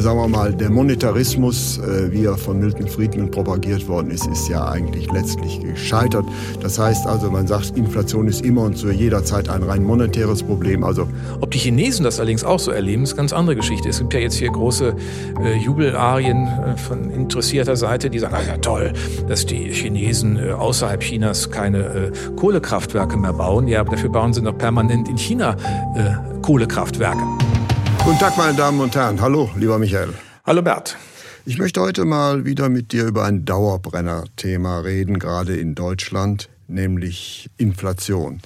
sagen wir mal, der Monetarismus, äh, wie er von Milton Friedman propagiert worden ist, ist ja eigentlich letztlich gescheitert. Das heißt also, man sagt, Inflation ist immer und zu jeder Zeit ein rein monetäres Problem. Also Ob die Chinesen das allerdings auch so erleben, ist eine ganz andere Geschichte. Es gibt ja jetzt hier große äh, Jubelarien äh, von interessierter Seite, die sagen, ah ja toll, dass die Chinesen äh, außerhalb Chinas keine Kohlekraftwerke mehr bauen. Ja, dafür bauen sie noch permanent in China Kohlekraftwerke. Guten Tag, meine Damen und Herren. Hallo, lieber Michael. Hallo Bert. Ich möchte heute mal wieder mit dir über ein Dauerbrenner-Thema reden, gerade in Deutschland, nämlich Inflation.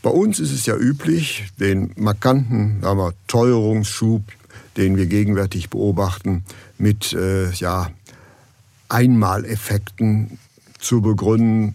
Bei uns ist es ja üblich, den markanten sagen wir, Teuerungsschub, den wir gegenwärtig beobachten, mit äh, ja, Einmaleffekten zu begründen.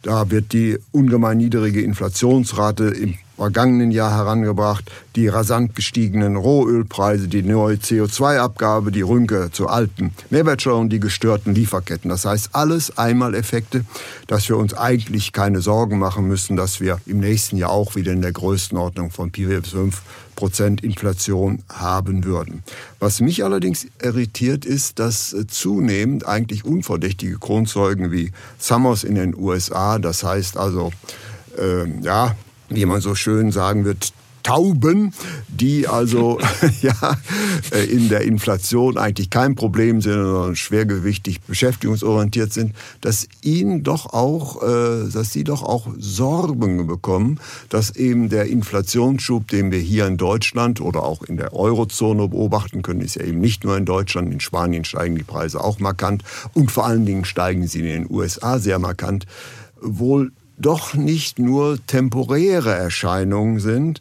Da wird die ungemein niedrige Inflationsrate im vergangenen Jahr herangebracht, die rasant gestiegenen Rohölpreise, die neue CO2-Abgabe, die Rünke zur alten Mehrwertsteuer und die gestörten Lieferketten. Das heißt, alles Einmaleffekte, dass wir uns eigentlich keine Sorgen machen müssen, dass wir im nächsten Jahr auch wieder in der Größenordnung von 4 bis 5 Prozent Inflation haben würden. Was mich allerdings irritiert, ist, dass zunehmend eigentlich unverdächtige Kronzeugen wie Summers in den USA, das heißt also, äh, ja, wie man so schön sagen wird, Tauben, die also ja, äh, in der Inflation eigentlich kein Problem sind, sondern schwergewichtig beschäftigungsorientiert sind, dass ihnen doch auch, äh, dass sie doch auch Sorgen bekommen, dass eben der Inflationsschub, den wir hier in Deutschland oder auch in der Eurozone beobachten können, ist ja eben nicht nur in Deutschland, in Spanien steigen die Preise auch markant und vor allen Dingen steigen sie in den USA sehr markant, wohl doch nicht nur temporäre Erscheinungen sind,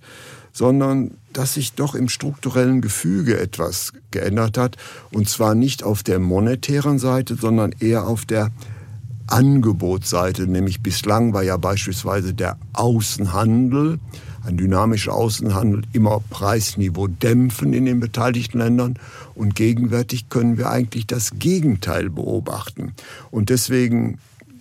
sondern dass sich doch im strukturellen Gefüge etwas geändert hat. Und zwar nicht auf der monetären Seite, sondern eher auf der Angebotsseite. Nämlich bislang war ja beispielsweise der Außenhandel, ein dynamischer Außenhandel, immer Preisniveau dämpfen in den beteiligten Ländern. Und gegenwärtig können wir eigentlich das Gegenteil beobachten. Und deswegen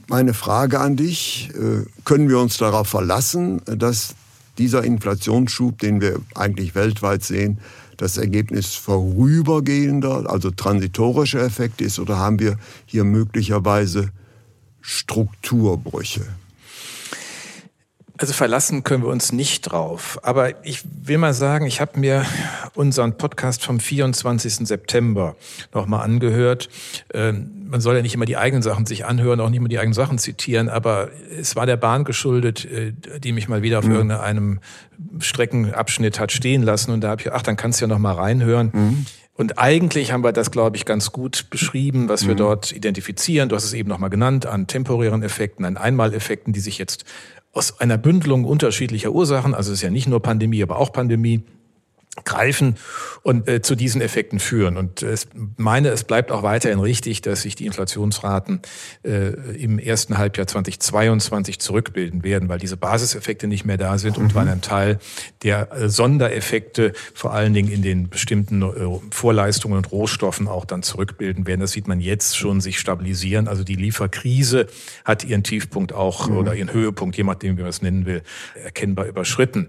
meine Frage an dich, äh, können wir uns darauf verlassen, dass dieser Inflationsschub, den wir eigentlich weltweit sehen, das Ergebnis vorübergehender, also transitorischer Effekte ist, oder haben wir hier möglicherweise Strukturbrüche? Also verlassen können wir uns nicht drauf. Aber ich will mal sagen, ich habe mir unseren Podcast vom 24. September nochmal angehört. Ähm, man soll ja nicht immer die eigenen Sachen sich anhören, auch nicht immer die eigenen Sachen zitieren, aber es war der Bahn geschuldet, äh, die mich mal wieder auf mhm. irgendeinem Streckenabschnitt hat stehen lassen. Und da habe ich, ach, dann kannst du ja noch mal reinhören. Mhm. Und eigentlich haben wir das, glaube ich, ganz gut beschrieben, was wir mhm. dort identifizieren. Du hast es eben nochmal genannt, an temporären Effekten, an Einmaleffekten, die sich jetzt aus einer Bündelung unterschiedlicher Ursachen, also es ist ja nicht nur Pandemie, aber auch Pandemie, greifen und äh, zu diesen Effekten führen. Und ich meine, es bleibt auch weiterhin richtig, dass sich die Inflationsraten äh, im ersten Halbjahr 2022 zurückbilden werden, weil diese Basiseffekte nicht mehr da sind mhm. und weil ein Teil der äh, Sondereffekte vor allen Dingen in den bestimmten äh, Vorleistungen und Rohstoffen auch dann zurückbilden werden. Das sieht man jetzt schon sich stabilisieren. Also die Lieferkrise hat ihren Tiefpunkt auch mhm. oder ihren Höhepunkt, je nachdem, wie man es nennen will, erkennbar überschritten.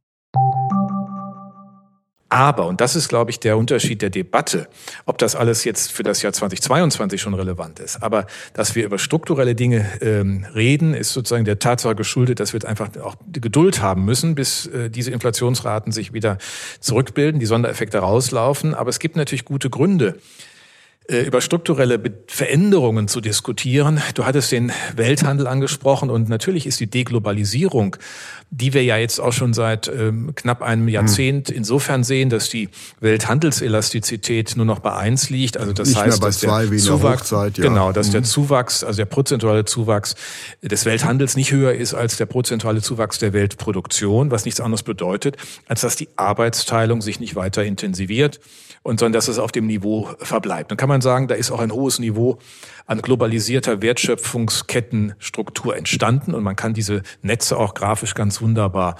Aber, und das ist, glaube ich, der Unterschied der Debatte, ob das alles jetzt für das Jahr 2022 schon relevant ist. Aber dass wir über strukturelle Dinge ähm, reden, ist sozusagen der Tatsache geschuldet, dass wir einfach auch Geduld haben müssen, bis äh, diese Inflationsraten sich wieder zurückbilden, die Sondereffekte rauslaufen. Aber es gibt natürlich gute Gründe, über strukturelle Veränderungen zu diskutieren. Du hattest den Welthandel angesprochen und natürlich ist die Deglobalisierung, die wir ja jetzt auch schon seit ähm, knapp einem Jahrzehnt hm. insofern sehen, dass die Welthandelselastizität nur noch bei eins liegt. Also das Nicht heißt, dass der Zuwachs, ja. genau, dass mhm. der Zuwachs, also der prozentuale Zuwachs des Welthandels nicht höher ist als der prozentuale Zuwachs der Weltproduktion, was nichts anderes bedeutet, als dass die Arbeitsteilung sich nicht weiter intensiviert und sondern dass es auf dem Niveau verbleibt. Dann kann man sagen, da ist auch ein hohes Niveau an globalisierter Wertschöpfungskettenstruktur entstanden und man kann diese Netze auch grafisch ganz wunderbar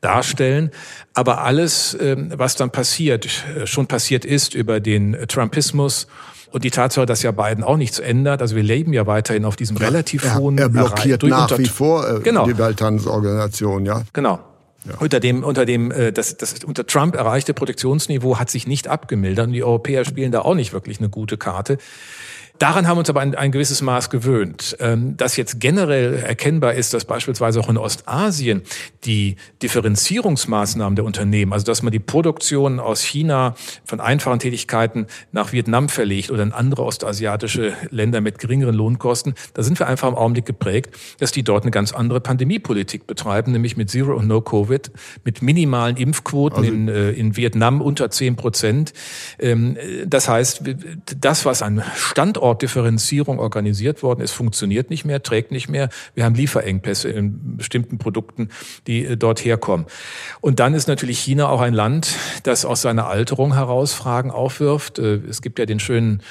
darstellen. Aber alles, ähm, was dann passiert, äh, schon passiert ist über den Trumpismus, und die Tatsache, dass ja Biden auch nichts ändert, also wir leben ja weiterhin auf diesem relativ er, hohen... Er blockiert nach wie vor äh, genau. die Welthandelsorganisation, ja. Genau. Ja. Unter dem, unter dem, äh, das, das unter Trump erreichte Protektionsniveau hat sich nicht abgemildert und die Europäer spielen da auch nicht wirklich eine gute Karte. Daran haben wir uns aber ein, ein gewisses Maß gewöhnt. Ähm, dass jetzt generell erkennbar ist, dass beispielsweise auch in Ostasien die Differenzierungsmaßnahmen der Unternehmen, also dass man die Produktion aus China von einfachen Tätigkeiten nach Vietnam verlegt oder in andere ostasiatische Länder mit geringeren Lohnkosten, da sind wir einfach im Augenblick geprägt, dass die dort eine ganz andere Pandemiepolitik betreiben, nämlich mit Zero und No Covid, mit minimalen Impfquoten also in, äh, in Vietnam unter zehn Prozent. Ähm, das heißt, das, was an Standort Standortdifferenzierung organisiert worden ist, funktioniert nicht mehr, trägt nicht mehr. Wir haben Lieferengpässe in bestimmten Produkten, die äh, dort herkommen. Und dann ist natürlich China auch ein Land, das aus seiner Alterung heraus Fragen aufwirft. Äh, es gibt ja den schönen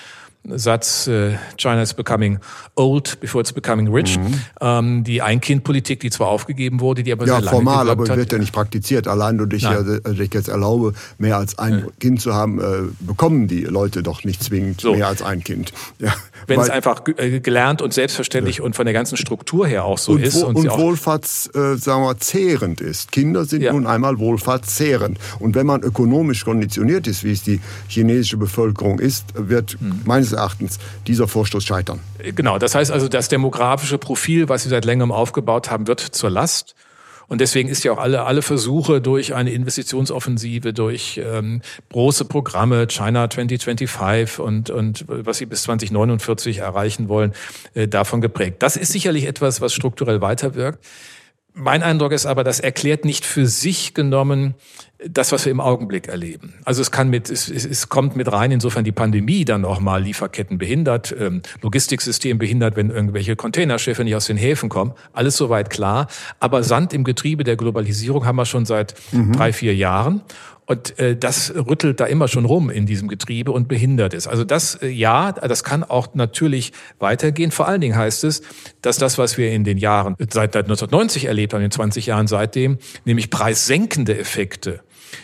Satz, äh, China is becoming old before it's becoming rich. Mhm. Ähm, die Ein-Kind-Politik, die zwar aufgegeben wurde, die aber ja, sehr lange formal, aber hat. wird ja nicht praktiziert. Allein durch ich, ja, also ich jetzt erlaube, mehr als ein ja. Kind zu haben, äh, bekommen die Leute doch nicht zwingend so. mehr als ein Kind. Ja, Wenn es einfach äh, gelernt und selbstverständlich ja. und von der ganzen Struktur her auch so und, ist. Und, und wohlfahrts, äh, sagen wir, zehrend ist. Kinder sind nun einmal wohlfahrtszehrend. Und wenn man ökonomisch konditioniert ist, wie es die chinesische Bevölkerung ist, wird hm. meines meines Erachtens dieser Vorstoß scheitern. Genau, das heißt also, das demografische Profil, was Sie seit längerem aufgebaut haben, wird zur Last. Und deswegen ist ja auch alle, alle Versuche durch eine Investitionsoffensive, durch ähm, große Programme, China 2025 und, und was sie bis 2049 erreichen wollen, äh, davon geprägt. Das ist sicherlich etwas, was strukturell weiterwirkt. Mein Eindruck ist aber, das erklärt nicht für sich genommen das, was wir im Augenblick erleben. Also es kann mit, es, es kommt mit rein, insofern die Pandemie dann auch mal Lieferketten behindert, ähm, Logistiksystem behindert, wenn irgendwelche Containerschiffe nicht aus den Häfen kommen. Alles soweit klar. Aber Sand im Getriebe der Globalisierung haben wir schon seit mhm. drei, vier Jahren. Und äh, das rüttelt da immer schon rum in diesem Getriebe und behindert es. Also das, äh, ja, das kann auch natürlich weitergehen. Vor allen Dingen heißt es, dass das, was wir in den Jahren seit 1990 erlebt haben, in den 20 Jahren seitdem, nämlich preissenkende Effekte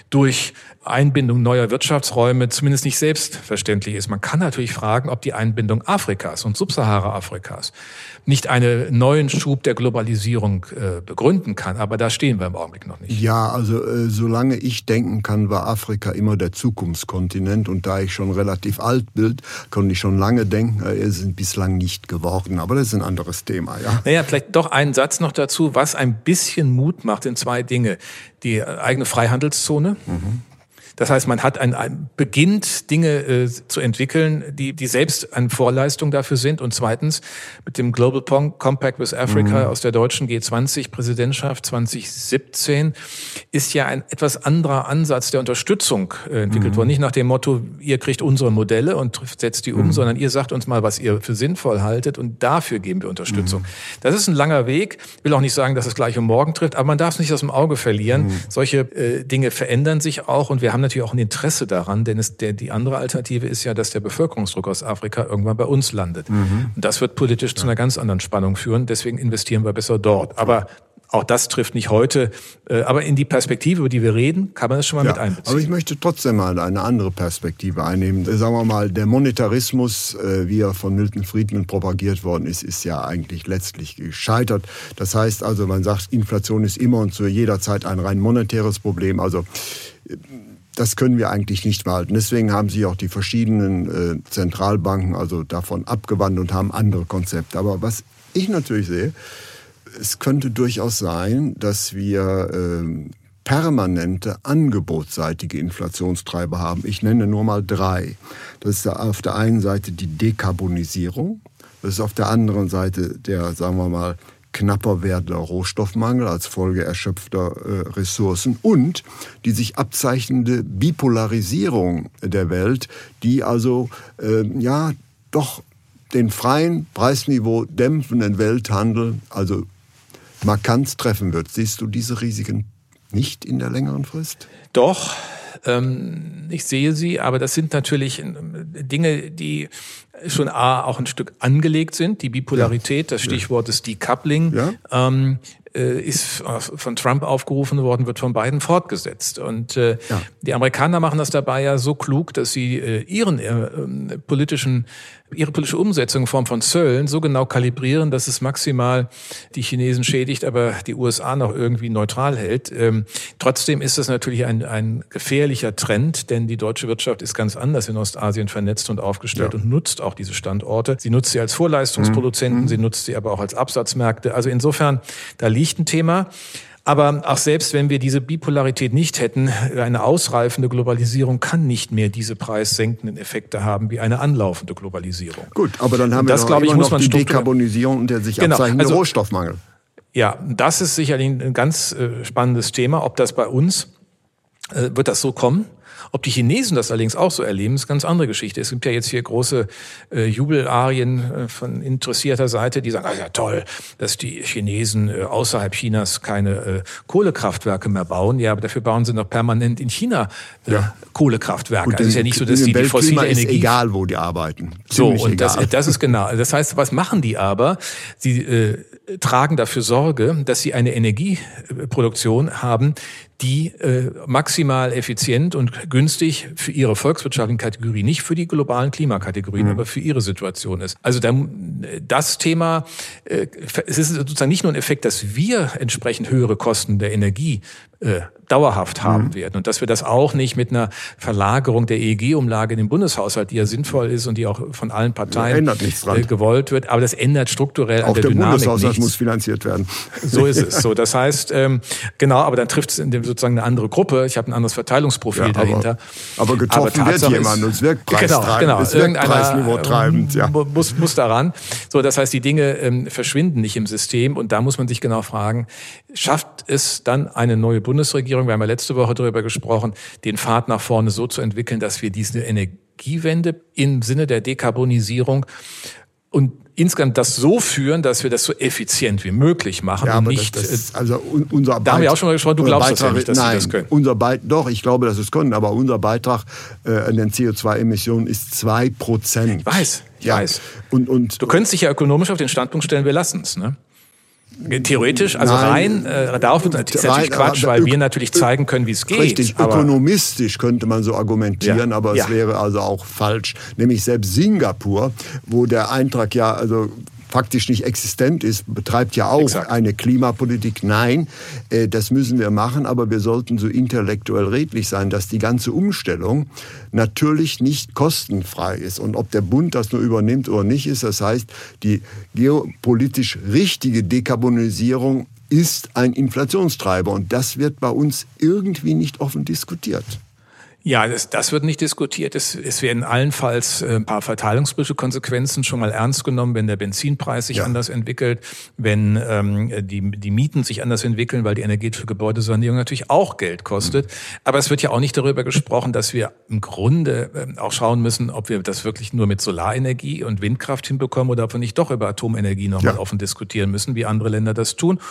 durch Einbindung neuer Wirtschaftsräume zumindest nicht selbstverständlich ist. Man kann natürlich fragen, ob die Einbindung Afrikas und Subsahara-Afrikas nicht einen neuen Schub der Globalisierung äh, begründen kann. Aber da stehen wir im Augenblick noch nicht. Ja, also äh, solange ich denken kann, war Afrika immer der Zukunftskontinent. Und da ich schon relativ alt bin, konnte ich schon lange denken, äh, es sind bislang nicht geworden. Aber das ist ein anderes Thema. Ja? Naja, vielleicht doch einen Satz noch dazu, was ein bisschen Mut macht in zwei Dinge. Die eigene Freihandelszone. Mhm das heißt, man hat ein, ein beginnt Dinge äh, zu entwickeln, die, die selbst eine Vorleistung dafür sind. Und zweitens mit dem Global Compact with Africa mhm. aus der deutschen G20-Präsidentschaft 2017 ist ja ein etwas anderer Ansatz der Unterstützung äh, entwickelt mhm. worden. Nicht nach dem Motto, ihr kriegt unsere Modelle und setzt die um, mhm. sondern ihr sagt uns mal, was ihr für sinnvoll haltet und dafür geben wir Unterstützung. Mhm. Das ist ein langer Weg. Ich will auch nicht sagen, dass es gleich um morgen trifft, aber man darf es nicht aus dem Auge verlieren. Mhm. Solche äh, Dinge verändern sich auch und wir haben natürlich auch ein Interesse daran, denn es, der, die andere Alternative ist ja, dass der Bevölkerungsdruck aus Afrika irgendwann bei uns landet. Mhm. Und das wird politisch ja. zu einer ganz anderen Spannung führen. Deswegen investieren wir besser dort. Aber auch das trifft nicht heute. Äh, aber in die Perspektive, über die wir reden, kann man das schon mal ja, mit einbeziehen. Aber ich möchte trotzdem mal eine andere Perspektive einnehmen. Sagen wir mal, der Monetarismus, äh, wie er von Milton Friedman propagiert worden ist, ist ja eigentlich letztlich gescheitert. Das heißt also, man sagt, Inflation ist immer und zu jeder Zeit ein rein monetäres Problem. Also das können wir eigentlich nicht behalten. Deswegen haben sich auch die verschiedenen äh, Zentralbanken also davon abgewandt und haben andere Konzepte. Aber was ich natürlich sehe, es könnte durchaus sein, dass wir äh, permanente angebotsseitige Inflationstreiber haben. Ich nenne nur mal drei. Das ist auf der einen Seite die Dekarbonisierung. Das ist auf der anderen Seite der, sagen wir mal, knapper werdender Rohstoffmangel als Folge erschöpfter äh, Ressourcen und die sich abzeichnende Bipolarisierung der Welt, die also äh, ja doch den freien Preisniveau dämpfenden Welthandel also markant treffen wird. Siehst du diese Risiken nicht in der längeren Frist? Doch, ähm, ich sehe sie, aber das sind natürlich äh, Dinge, die schon A, auch ein Stück angelegt sind. Die Bipolarität, das Stichwort ist Decoupling, ja. ähm, äh, ist von Trump aufgerufen worden, wird von beiden fortgesetzt. Und äh, ja. die Amerikaner machen das dabei ja so klug, dass sie äh, ihren äh, politischen ihre politische Umsetzung in Form von Zöllen so genau kalibrieren, dass es maximal die Chinesen schädigt, aber die USA noch irgendwie neutral hält. Ähm, trotzdem ist das natürlich ein, ein gefährlicher Trend, denn die deutsche Wirtschaft ist ganz anders in Ostasien vernetzt und aufgestellt ja. und nutzt auch diese Standorte. Sie nutzt sie als Vorleistungsproduzenten, mhm. sie nutzt sie aber auch als Absatzmärkte. Also insofern, da liegt ein Thema. Aber auch selbst wenn wir diese Bipolarität nicht hätten, eine ausreifende Globalisierung kann nicht mehr diese preissenkenden Effekte haben wie eine anlaufende Globalisierung. Gut, aber dann haben wir das, noch, ich, muss man die Dekarbonisierung und der sich genau, abzeichnende also, Rohstoffmangel. Ja, das ist sicherlich ein ganz äh, spannendes Thema. Ob das bei uns, äh, wird das so kommen? Ob die Chinesen das allerdings auch so erleben, ist eine ganz andere Geschichte. Es gibt ja jetzt hier große äh, Jubelarien äh, von interessierter Seite, die sagen, ah ja toll, dass die Chinesen äh, außerhalb Chinas keine äh, Kohlekraftwerke mehr bauen. Ja, aber dafür bauen sie noch permanent in China äh, ja. Kohlekraftwerke. also es ist ja nicht so, dass die die fossile Energie... Ist egal, wo die arbeiten. Ziemlich so, und das, das ist genau. Das heißt, was machen die aber? Sie äh, tragen dafür Sorge, dass sie eine Energieproduktion haben, die äh, maximal effizient und günstig für ihre volkswirtschaftlichen Kategorie, nicht für die globalen Klimakategorien, mhm. aber für ihre Situation ist. Also da, das Thema, äh, es ist sozusagen nicht nur ein Effekt, dass wir entsprechend höhere Kosten der Energie äh, dauerhaft haben mhm. werden. Und dass wir das auch nicht mit einer Verlagerung der EEG-Umlage in den Bundeshaushalt, die ja sinnvoll ist und die auch von allen Parteien äh, gewollt wird, aber das ändert strukturell auch an der, der Dynamik Bundeshaushalt nichts. muss finanziert werden. So ist es. So, das heißt, ähm, genau, aber dann trifft es in dem sozusagen eine andere Gruppe. Ich habe ein anderes Verteilungsprofil ja, dahinter. Aber getroffen aber wird jemand und es wirkt preistreibend. Genau, genau. Es wirkt Preisniveau treibend. Ja. Muss, muss daran. So, das heißt, die Dinge ähm, verschwinden nicht im System und da muss man sich genau fragen, schafft es dann eine neue Bundesregierung, wir haben ja letzte Woche darüber gesprochen, den Pfad nach vorne so zu entwickeln, dass wir diese Energiewende im Sinne der Dekarbonisierung und insgesamt das so führen, dass wir das so effizient wie möglich machen ja, und nicht. Das, das, äh, also unser da haben wir auch schon mal gesprochen. Du glaubst Beitrag, das ja nicht, dass nein, das können. Unser Beitrag, doch, ich glaube, dass es können, aber unser Beitrag äh, an den CO2-Emissionen ist zwei Prozent. Ich weiß, ich ja. weiß. Und, und, du könntest dich ja ökonomisch auf den Standpunkt stellen, wir lassen es. Ne? Theoretisch, also Nein, rein, äh, darauf ist natürlich rein, Quatsch, weil wir natürlich zeigen können, wie es geht. Richtig, ökonomistisch könnte man so argumentieren, ja, aber es ja. wäre also auch falsch. Nämlich selbst Singapur, wo der Eintrag ja also faktisch nicht existent ist, betreibt ja auch Exakt. eine Klimapolitik. Nein, äh, das müssen wir machen, aber wir sollten so intellektuell redlich sein, dass die ganze Umstellung natürlich nicht kostenfrei ist. Und ob der Bund das nur übernimmt oder nicht ist, das heißt, die geopolitisch richtige Dekarbonisierung ist ein Inflationstreiber. Und das wird bei uns irgendwie nicht offen diskutiert. Ja, das, das wird nicht diskutiert. Es, es werden allenfalls äh, ein paar verteilungspolitische Konsequenzen schon mal ernst genommen, wenn der Benzinpreis sich ja. anders entwickelt, wenn ähm, die, die Mieten sich anders entwickeln, weil die energetische Gebäudesanierung natürlich auch Geld kostet. Mhm. Aber es wird ja auch nicht darüber gesprochen, dass wir im Grunde äh, auch schauen müssen, ob wir das wirklich nur mit Solarenergie und Windkraft hinbekommen oder ob wir nicht doch über Atomenergie nochmal ja. offen diskutieren müssen, wie andere Länder das tun.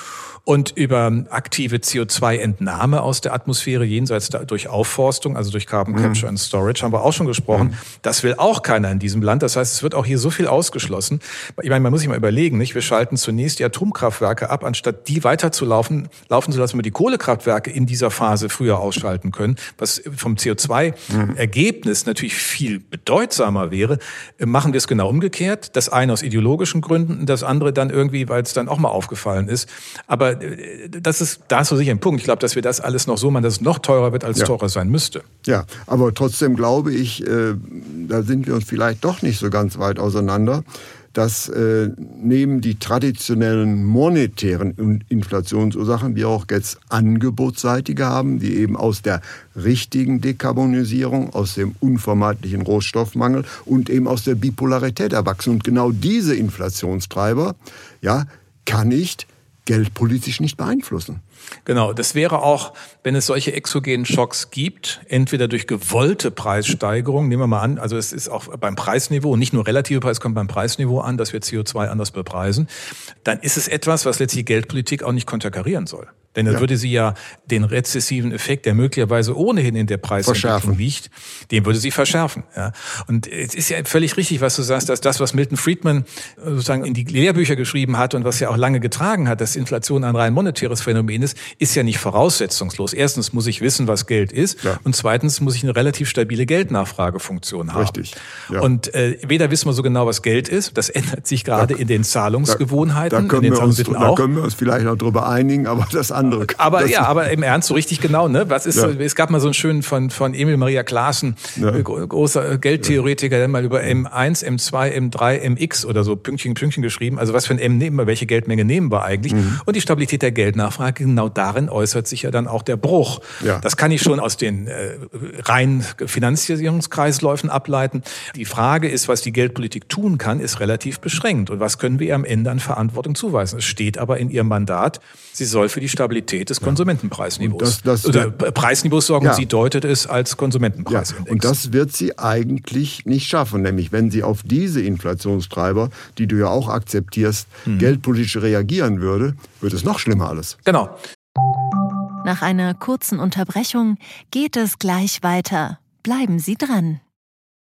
Und über aktive CO2-Entnahme aus der Atmosphäre jenseits da, durch Aufforstung, also durch Carbon mhm. Capture and Storage, haben wir auch schon gesprochen. Mhm. Das will auch keiner in diesem Land. Das heißt, es wird auch hier so viel ausgeschlossen. Ich meine, man muss sich mal überlegen, nicht? Wir schalten zunächst die Atomkraftwerke ab, anstatt die weiterzulaufen, laufen zu lassen, wir die Kohlekraftwerke in dieser Phase früher ausschalten können, was vom CO2-Ergebnis natürlich viel bedeutsamer wäre. Machen wir es genau umgekehrt. Das eine aus ideologischen Gründen, das andere dann irgendwie, weil es dann auch mal aufgefallen ist. Aber äh, das ist, da ist so sicher ein Punkt. Ich glaube, dass wir das alles noch so machen, dass es noch teurer wird, als ja. teurer sein müsste. Ja, aber trotzdem glaube ich, äh, da sind wir uns vielleicht doch nicht so ganz weit auseinander, dass äh, neben die traditionellen monetären Inflationsursachen wir auch jetzt angebotsseitige haben, die eben aus der richtigen Dekarbonisierung, aus dem unvermeidlichen Rohstoffmangel und eben aus der Bipolarität erwachsen. Und genau diese Inflationstreiber ja, kann ich geldpolitisch nicht beeinflussen. Genau, das wäre auch, wenn es solche exogenen Schocks gibt, entweder durch gewollte Preissteigerung, nehmen wir mal an, also es ist auch beim Preisniveau, nicht nur relative Preis kommt beim Preisniveau an, dass wir CO2 anders bepreisen, dann ist es etwas, was letztlich Geldpolitik auch nicht konterkarieren soll. Denn dann ja. würde sie ja den rezessiven Effekt, der möglicherweise ohnehin in der Preisentwicklung liegt, den würde sie verschärfen. Ja. Und es ist ja völlig richtig, was du sagst, dass das, was Milton Friedman sozusagen in die Lehrbücher geschrieben hat und was ja auch lange getragen hat, dass Inflation ein rein monetäres Phänomen ist, ist ja nicht voraussetzungslos. Erstens muss ich wissen, was Geld ist ja. und zweitens muss ich eine relativ stabile Geldnachfragefunktion haben. Richtig. Ja. Und äh, weder wissen wir so genau, was Geld ist, das ändert sich gerade da, in den Zahlungsgewohnheiten. Da, da, können wir uns, da können wir uns vielleicht noch drüber einigen, aber das andere andere. Aber ja, aber im Ernst so richtig genau, ne? Was ist, ja. es gab mal so einen schönen von, von Emil Maria Klaassen, ja. Äh, großer äh, Geldtheoretiker, der mal über M1, M2, M3, MX oder so Pünktchen, Pünktchen geschrieben. Also was für ein M nehmen wir, welche Geldmenge nehmen wir eigentlich? Mhm. Und die Stabilität der Geldnachfrage, genau darin äußert sich ja dann auch der Bruch. Ja. Das kann ich schon aus den äh, reinen Finanzierungskreisläufen ableiten. Die Frage ist, was die Geldpolitik tun kann, ist relativ beschränkt. Und was können wir ihr am Ende an Verantwortung zuweisen? Es steht aber in ihrem Mandat, sie soll für die Stabilität Stabilität des Konsumentenpreisniveaus. Das, das, Oder Preisniveaus sorgen, ja. sie deutet es als Konsumentenpreisindex. Ja, und das wird sie eigentlich nicht schaffen, nämlich wenn sie auf diese Inflationstreiber, die du ja auch akzeptierst, mhm. geldpolitisch reagieren würde, wird es noch schlimmer alles. Genau. Nach einer kurzen Unterbrechung geht es gleich weiter. Bleiben Sie dran.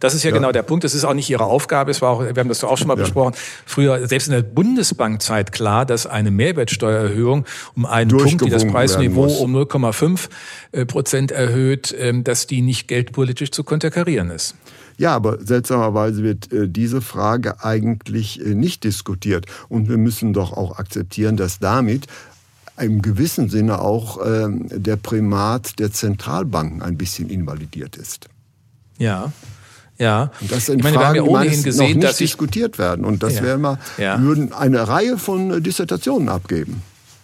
Das ist ja, ja, genau der Punkt. Das ist auch nicht Ihre Aufgabe. Es war auch, wir haben das auch schon mal ja. besprochen. Früher, selbst in der Bundesbankzeit klar, dass eine Mehrwertsteuererhöhung um einen Punkt, die das Preisniveau um 0,5 äh, Prozent erhöht, ähm, dass die nicht geldpolitisch zu konterkarieren ist. Ja, aber seltsamerweise wird äh, diese Frage eigentlich äh, nicht diskutiert. Und wir müssen doch auch akzeptieren, dass damit im gewissen Sinne auch ähm, der Primat der Zentralbanken ein bisschen invalidiert ist. Ja. Ja, und das sind ich meine, Fragen, wir haben ja ohnehin gesehen, noch nicht dass diskutiert werden. Und das ja. wären wir, ja. würden eine Reihe von äh, Dissertationen abgeben.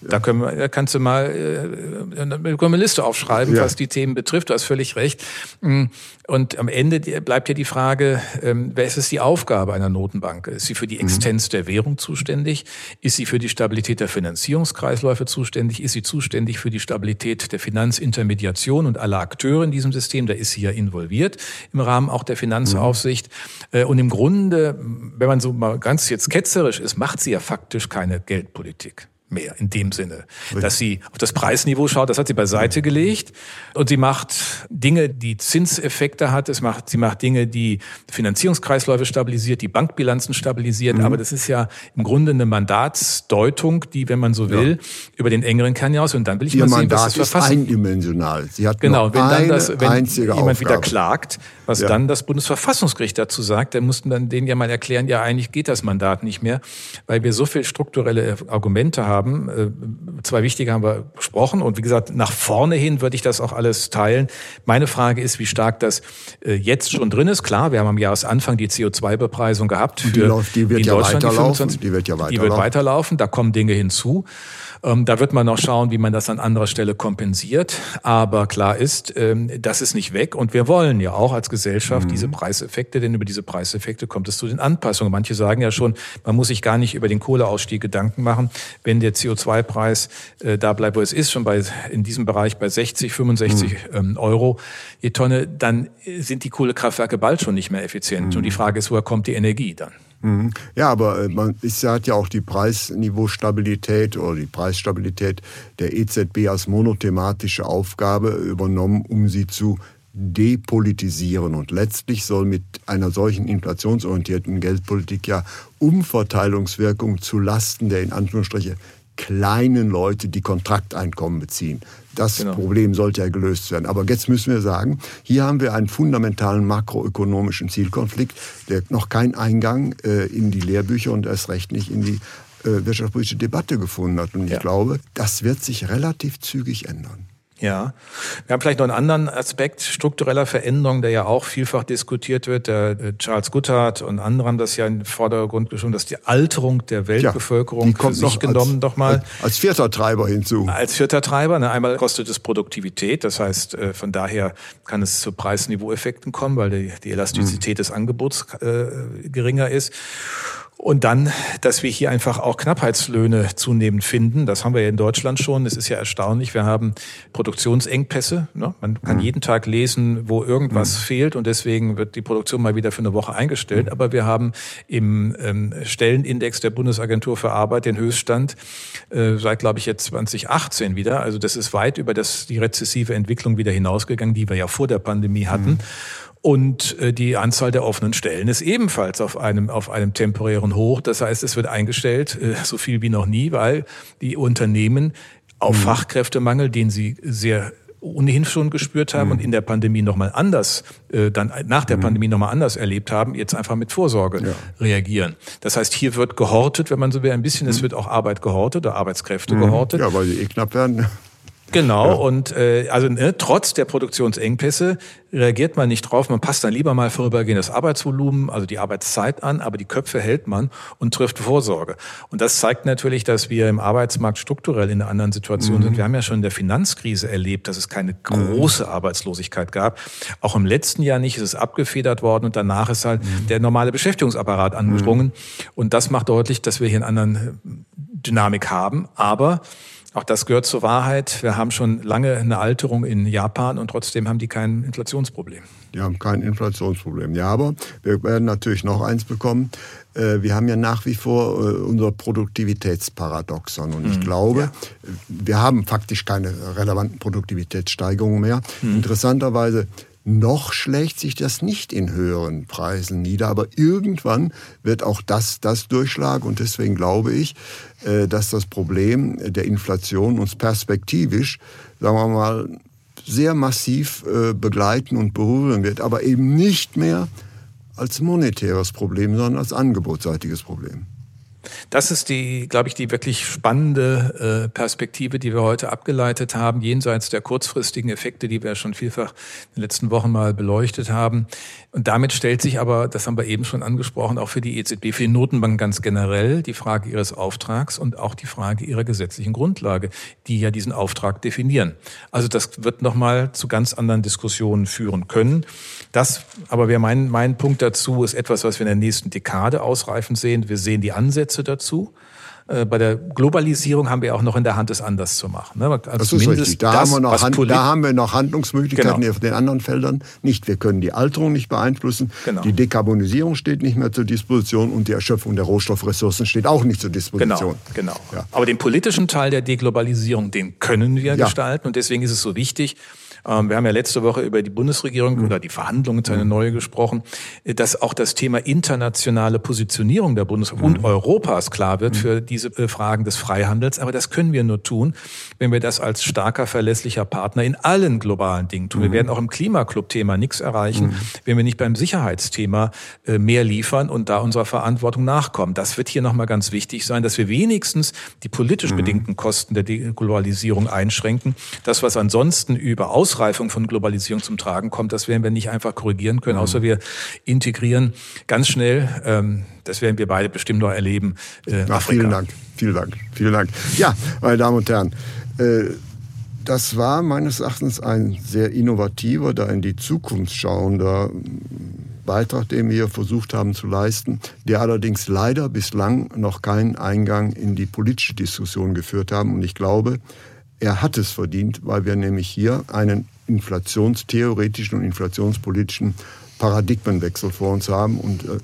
Da, können wir, da kannst du mal äh, eine Liste aufschreiben, ja. was die Themen betrifft. Du hast völlig recht. Mm, und am Ende bleibt ja die Frage, ähm, wer ist es die Aufgabe einer Notenbank? Ist sie für die mhm. Existenz mhm. der Währung zuständig? Ist sie für die Stabilität der Finanzierungskreisläufe zuständig? Ist sie zuständig für die Stabilität der Finanzintermediation und aller Akteure in diesem System? Da ist sie ja involviert im Rahmen auch der Finanzaufsicht. Mhm. Äh, und im Grunde, wenn man so mal ganz jetzt ketzerisch ist, macht sie ja faktisch keine Geldpolitik mehr in dem Sinne, dass sie auf das Preisniveau schaut. Das hat sie beiseite gelegt und sie macht Dinge, die Zinseffekte hat. Es macht, sie macht Dinge, die Finanzierungskreisläufe stabilisiert, die Bankbilanzen stabilisiert. Mhm. Aber das ist ja im Grunde eine Mandatsdeutung, die, wenn man so will, ja. über den engeren Kern hinaus. Und dann will ich Ihr mal sehen, was das Verfassen. eindimensional. Sie hat genau, wenn dann das, wenn jemand Aufgabe. wieder klagt, was ja. dann das Bundesverfassungsgericht dazu sagt, dann mussten dann denen ja mal erklären, ja eigentlich geht das Mandat nicht mehr, weil wir so viel strukturelle Argumente haben haben. Äh, zwei wichtige haben wir besprochen. Und wie gesagt, nach vorne hin würde ich das auch alles teilen. Meine Frage ist, wie stark das äh, jetzt schon drin ist. Klar, wir haben am Jahresanfang die CO2-Bepreisung gehabt. Für die, läuft, die wird ja weiterlaufen. Die, die wird ja weiterlaufen. Die wird weiterlaufen. Da kommen Dinge hinzu. Ähm, da wird man noch schauen, wie man das an anderer Stelle kompensiert. Aber klar ist, ähm, das ist nicht weg. Und wir wollen ja auch als Gesellschaft mhm. diese Preiseffekte, denn über diese Preiseffekte kommt es zu den Anpassungen. Manche sagen ja schon, man muss sich gar nicht über den Kohleausstieg Gedanken machen. Wenn der CO2-Preis äh, da bleibt, wo es ist, schon bei, in diesem Bereich bei 60, 65 mhm. Ähm, Euro je Tonne, dann sind die Kohlekraftwerke bald schon nicht mehr effizient. Mhm. Und die Frage ist, woher kommt die Energie dann? Mhm. Ja, aber äh, man ist, hat ja auch die Preisniveaustabilität oder die Preisstabilität der EZB als monothematische Aufgabe übernommen, um sie zu depolitisieren. Und letztlich soll mit einer solchen inflationsorientierten Geldpolitik ja Umverteilungswirkung zu Lasten der in Anführungsstriche kleinen Leute, die Kontrakteinkommen beziehen. Das genau. Problem sollte ja gelöst werden. Aber jetzt müssen wir sagen, hier haben wir einen fundamentalen makroökonomischen Zielkonflikt, der noch keinen Eingang äh, in die Lehrbücher und erst recht nicht in die äh, wirtschaftspolitische Debatte gefunden hat. Und ja. ich glaube, das wird sich relativ zügig ändern. Ja, wir haben vielleicht noch einen anderen Aspekt struktureller Veränderung, der ja auch vielfach diskutiert wird. Der, der Charles Goodhart und andere haben das ja in den Vordergrund geschoben, dass die Alterung der Weltbevölkerung ja, kommt sich genommen als, doch mal als vierter Treiber hinzu. Als vierter Treiber. Ne, einmal kostet es Produktivität, das heißt äh, von daher kann es zu Preisniveaueffekten kommen, weil die, die Elastizität mhm. des Angebots äh, geringer ist. Und dann, dass wir hier einfach auch Knappheitslöhne zunehmend finden. Das haben wir ja in Deutschland schon. Es ist ja erstaunlich. Wir haben Produktionsengpässe. Ne? Man kann mhm. jeden Tag lesen, wo irgendwas mhm. fehlt und deswegen wird die Produktion mal wieder für eine Woche eingestellt. Mhm. Aber wir haben im ähm, Stellenindex der Bundesagentur für Arbeit den Höchststand äh, seit, glaube ich, jetzt 2018 wieder. Also das ist weit über das, die rezessive Entwicklung wieder hinausgegangen, die wir ja vor der Pandemie hatten. Mhm. Und äh, die Anzahl der offenen Stellen ist ebenfalls auf einem, auf einem temporären Hoch. Das heißt, es wird eingestellt, äh, so viel wie noch nie, weil die Unternehmen auf mhm. Fachkräftemangel, den sie sehr ohnehin schon gespürt haben mhm. und in der Pandemie nochmal anders, äh, dann nach der mhm. Pandemie nochmal anders erlebt haben, jetzt einfach mit Vorsorge ja. reagieren. Das heißt, hier wird gehortet, wenn man so will, ein bisschen, mhm. es wird auch Arbeit gehortet oder Arbeitskräfte mhm. gehortet. Ja, weil die eh knapp werden. Genau, ja. und äh, also ne, trotz der Produktionsengpässe reagiert man nicht drauf. Man passt dann lieber mal vorübergehendes Arbeitsvolumen, also die Arbeitszeit an, aber die Köpfe hält man und trifft Vorsorge. Und das zeigt natürlich, dass wir im Arbeitsmarkt strukturell in einer anderen Situation mhm. sind. Wir haben ja schon in der Finanzkrise erlebt, dass es keine große Arbeitslosigkeit gab. Auch im letzten Jahr nicht, ist es abgefedert worden und danach ist halt mhm. der normale Beschäftigungsapparat angesprungen. Mhm. Und das macht deutlich, dass wir hier einen anderen Dynamik haben. Aber auch das gehört zur Wahrheit. Wir haben schon lange eine Alterung in Japan und trotzdem haben die kein Inflationsproblem. Die haben kein Inflationsproblem. Ja, aber wir werden natürlich noch eins bekommen. Äh, wir haben ja nach wie vor äh, unser Produktivitätsparadoxon. Und ich mhm, glaube, ja. wir haben faktisch keine relevanten Produktivitätssteigerungen mehr. Mhm. Interessanterweise noch schlägt sich das nicht in höheren Preisen nieder, aber irgendwann wird auch das das durchschlagen und deswegen glaube ich, äh, dass das Problem der Inflation uns perspektivisch, sagen wir mal, sehr massiv äh, begleiten und berühren wird, aber eben nicht mehr als monetäres Problem, sondern als angebotsseitiges Problem. Das ist die, glaube ich, die wirklich spannende äh, Perspektive, die wir heute abgeleitet haben, jenseits der kurzfristigen Effekte, die wir schon vielfach in den letzten Wochen mal beleuchtet haben. Und damit stellt sich aber, das haben wir eben schon angesprochen, auch für die EZB, für die Notenbank ganz generell die Frage ihres Auftrags und auch die Frage ihrer gesetzlichen Grundlage, die ja diesen Auftrag definieren. Also das wird nochmal zu ganz anderen Diskussionen führen können. Das, aber wir meinen, mein Punkt dazu ist etwas, was wir in der nächsten Dekade ausreifen sehen. Wir sehen die Ansätze dazu. Äh, bei der Globalisierung haben wir auch noch in der Hand, es anders zu machen. Ne? Also das ist richtig. Da, das, haben wir noch Hand, da haben wir noch Handlungsmöglichkeiten genau. auf den anderen Feldern nicht. Wir können die Alterung nicht beeinflussen. Genau. Die Dekarbonisierung steht nicht mehr zur Disposition und die Erschöpfung der Rohstoffressourcen steht auch nicht zur Disposition. Genau, genau. Ja. Aber den politischen Teil der Deglobalisierung, den können wir ja. gestalten und deswegen ist es so wichtig, ähm, wir haben ja letzte Woche über die Bundesregierung mhm. oder die Verhandlungen zu einer mhm. neue gesprochen, dass auch das Thema internationale Positionierung der Bundesregierung mhm. und Europas klar wird für diese äh, Fragen des Freihandels. Aber das können wir nur tun, wenn wir das als starker, verlässlicher Partner in allen globalen Dingen tun. Wir werden auch im Klimaclub-Thema nichts erreichen, wenn wir nicht beim Sicherheitsthema äh, mehr liefern und da unserer Verantwortung nachkommen. Das wird hier nochmal ganz wichtig sein, dass wir wenigstens die politisch bedingten Kosten der Globalisierung einschränken. Das, was ansonsten über Aus Ausreifung von Globalisierung zum Tragen kommt, das werden wir nicht einfach korrigieren können, außer wir integrieren ganz schnell, ähm, das werden wir beide bestimmt noch erleben. Äh, Ach, vielen Dank, vielen Dank, vielen Dank. Ja, meine Damen und Herren, äh, das war meines Erachtens ein sehr innovativer, da in die Zukunft schauender Beitrag, den wir versucht haben zu leisten, der allerdings leider bislang noch keinen Eingang in die politische Diskussion geführt haben. Und ich glaube, er hat es verdient, weil wir nämlich hier einen inflationstheoretischen und inflationspolitischen Paradigmenwechsel vor uns haben. Und äh,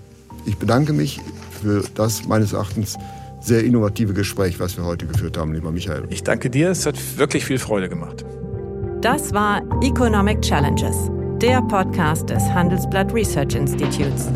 ich bedanke mich für das meines Erachtens sehr innovative Gespräch, was wir heute geführt haben, lieber Michael. Ich danke dir, es hat wirklich viel Freude gemacht. Das war Economic Challenges, der Podcast des Handelsblatt Research Institutes.